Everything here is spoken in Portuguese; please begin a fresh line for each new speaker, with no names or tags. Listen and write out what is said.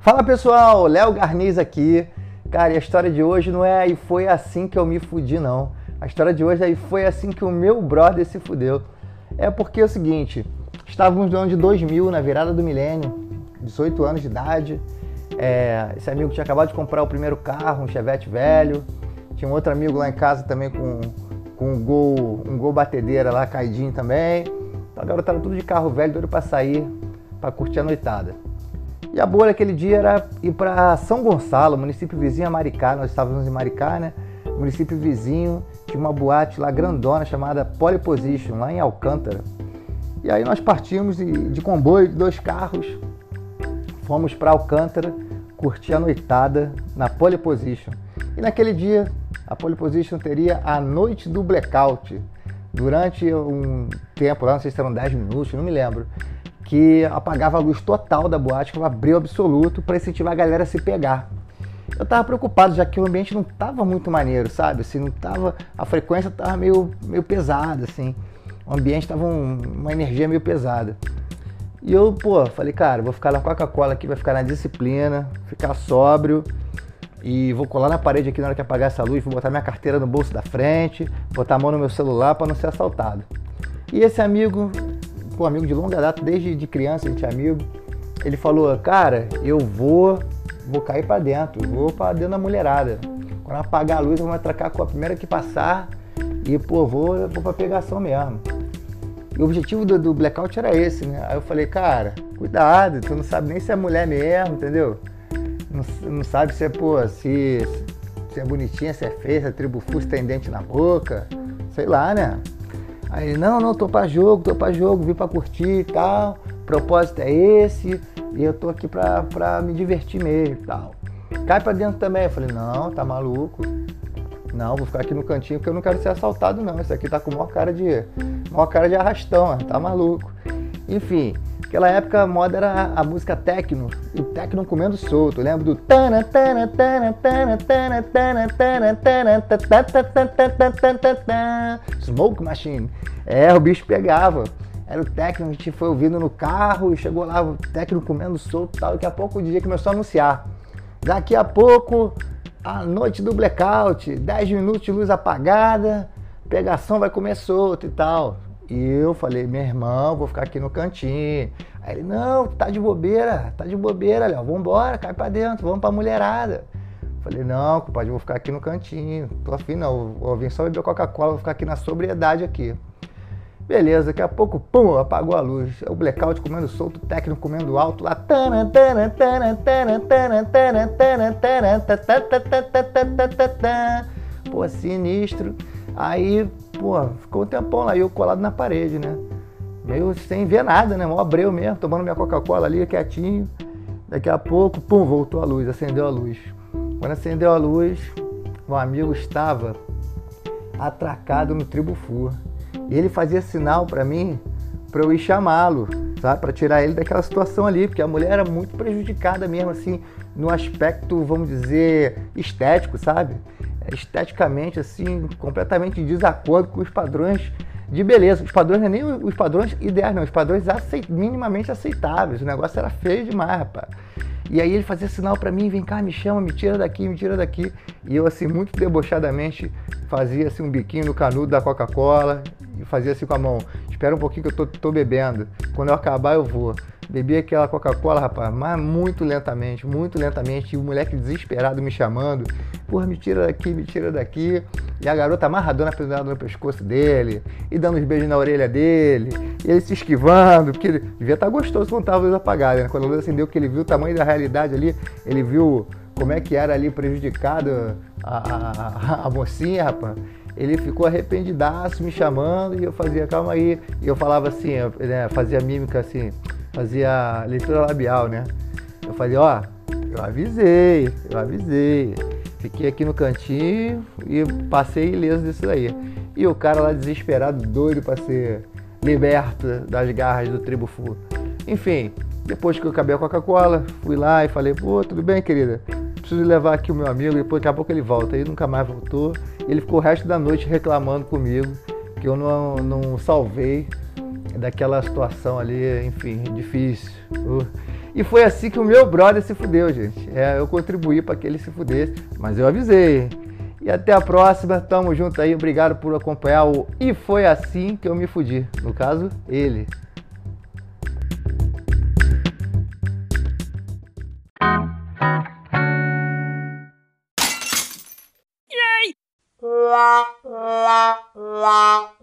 Fala pessoal, Léo Garniz aqui. Cara, e a história de hoje não é e foi assim que eu me fudi, não. A história de hoje aí foi assim que o meu brother se fudeu. É porque é o seguinte, estávamos no ano de 2000, na virada do milênio, 18 anos de idade. É, esse amigo tinha acabado de comprar o primeiro carro, um Chevette velho. Tinha um outro amigo lá em casa também com, com um gol, um gol batedeira lá, caidinho também. Então a garota tudo de carro velho, doido para sair, para curtir a noitada. E a boa daquele dia era ir para São Gonçalo, município vizinho a Maricá. Nós estávamos em Maricá, né? Município vizinho, tinha uma boate lá grandona chamada Polyposition, lá em Alcântara. E aí nós partimos de, de comboio de dois carros, fomos para Alcântara, curtir a noitada na Polyposition. E naquele dia, a Polyposition teria a noite do blackout. Durante um tempo lá, não sei se eram 10 minutos, não me lembro que apagava a luz total da boate, que um abril absoluto para incentivar a galera a se pegar. Eu tava preocupado, já que o ambiente não tava muito maneiro, sabe? Assim, não tava, a frequência tava meio, meio pesada, assim. O ambiente tava um, uma energia meio pesada. E eu, pô, falei, cara, vou ficar na Coca-Cola aqui, vai ficar na disciplina, ficar sóbrio e vou colar na parede aqui na hora que apagar essa luz, vou botar minha carteira no bolso da frente, botar a mão no meu celular para não ser assaltado. E esse amigo pô, amigo de longa data, desde de criança a gente é amigo. Ele falou, cara, eu vou, vou cair para dentro, vou para dentro da mulherada. Quando apagar a luz, eu vou atracar com a primeira que passar e, pô, vou, vou pra pegação mesmo. O objetivo do, do, blackout era esse, né? Aí eu falei, cara, cuidado, tu não sabe nem se é mulher mesmo, entendeu? Não, não sabe se é, pô, se, se é bonitinha, se é feia, se é tribufu, se tem dente na boca, sei lá, né? Aí ele, não, não, tô pra jogo, tô pra jogo, vim pra curtir e tal. O propósito é esse, e eu tô aqui pra, pra me divertir mesmo e tal. Cai pra dentro também. Eu falei, não, tá maluco. Não, vou ficar aqui no cantinho porque eu não quero ser assaltado, não. Esse aqui tá com maior cara de. Maior cara de arrastão, tá maluco. Enfim, Naquela época a moda era a música techno, o techno comendo solto. Eu lembro do Smoke Machine. É, o bicho pegava. Era o techno, a gente foi ouvindo no carro e chegou lá o techno comendo solto e tal. Daqui a pouco o DJ começou a anunciar. Daqui a pouco, a noite do blackout, 10 minutos de luz apagada, pegação vai comer solto e tal. E eu falei, meu irmão, vou ficar aqui no cantinho. Aí ele, não, tá de bobeira, tá de bobeira, Léo, vambora, cai pra dentro, vamos pra mulherada. Falei, não, compadre, vou ficar aqui no cantinho, tô afim não, vou vir só beber Coca-Cola, vou ficar aqui na sobriedade aqui. Beleza, daqui a pouco, pum, apagou a luz. O blackout comendo solto, o técnico comendo alto lá. Pô, sinistro. Aí pô, ficou um tempão lá, eu colado na parede, né? Meio sem ver nada, né? Mó abreu mesmo, tomando minha Coca-Cola ali, quietinho. Daqui a pouco, pum, voltou a luz, acendeu a luz. Quando acendeu a luz, o amigo estava atracado no Tribufu. E ele fazia sinal para mim para eu ir chamá-lo, sabe? Para tirar ele daquela situação ali, porque a mulher era muito prejudicada mesmo, assim, no aspecto, vamos dizer, estético, sabe? Esteticamente assim completamente em desacordo com os padrões de beleza. Os padrões não é nem os padrões ideais, não, os padrões aceit minimamente aceitáveis. O negócio era feio demais, rapaz. E aí ele fazia sinal para mim, vem cá, me chama, me tira daqui, me tira daqui. E eu assim muito debochadamente fazia assim um biquinho no canudo da Coca-Cola e fazia assim com a mão. Espera um pouquinho que eu tô, tô bebendo. Quando eu acabar eu vou. Bebi aquela Coca-Cola, rapaz, mas muito lentamente, muito lentamente. E o moleque desesperado me chamando. Porra, me tira daqui, me tira daqui. E a garota amarradona pendurada no pescoço dele. E dando uns beijos na orelha dele. E ele se esquivando, porque ele devia estar tá gostoso quando tava a luz apagada, né? Quando a luz acendeu, que ele viu o tamanho da realidade ali, ele viu como é que era ali prejudicado a, a, a mocinha, rapaz ele ficou arrependidaço me chamando e eu fazia, calma aí. E eu falava assim, eu, né, fazia mímica assim, fazia leitura labial, né? Eu falei, ó, eu avisei, eu avisei. Fiquei aqui no cantinho e passei ileso disso daí. E o cara lá desesperado, doido para ser liberto das garras do Tribufu. Enfim, depois que eu acabei a Coca-Cola, fui lá e falei, pô, tudo bem, querida? preciso levar aqui o meu amigo, depois daqui a pouco ele volta. Aí nunca mais voltou. Ele ficou o resto da noite reclamando comigo que eu não, não salvei daquela situação ali, enfim, difícil. E foi assim que o meu brother se fudeu, gente. É, eu contribuí para que ele se fudesse, mas eu avisei. E até a próxima, tamo junto aí, obrigado por acompanhar o E Foi Assim Que Eu Me Fudi. No caso, ele.
Yay! La, la, la.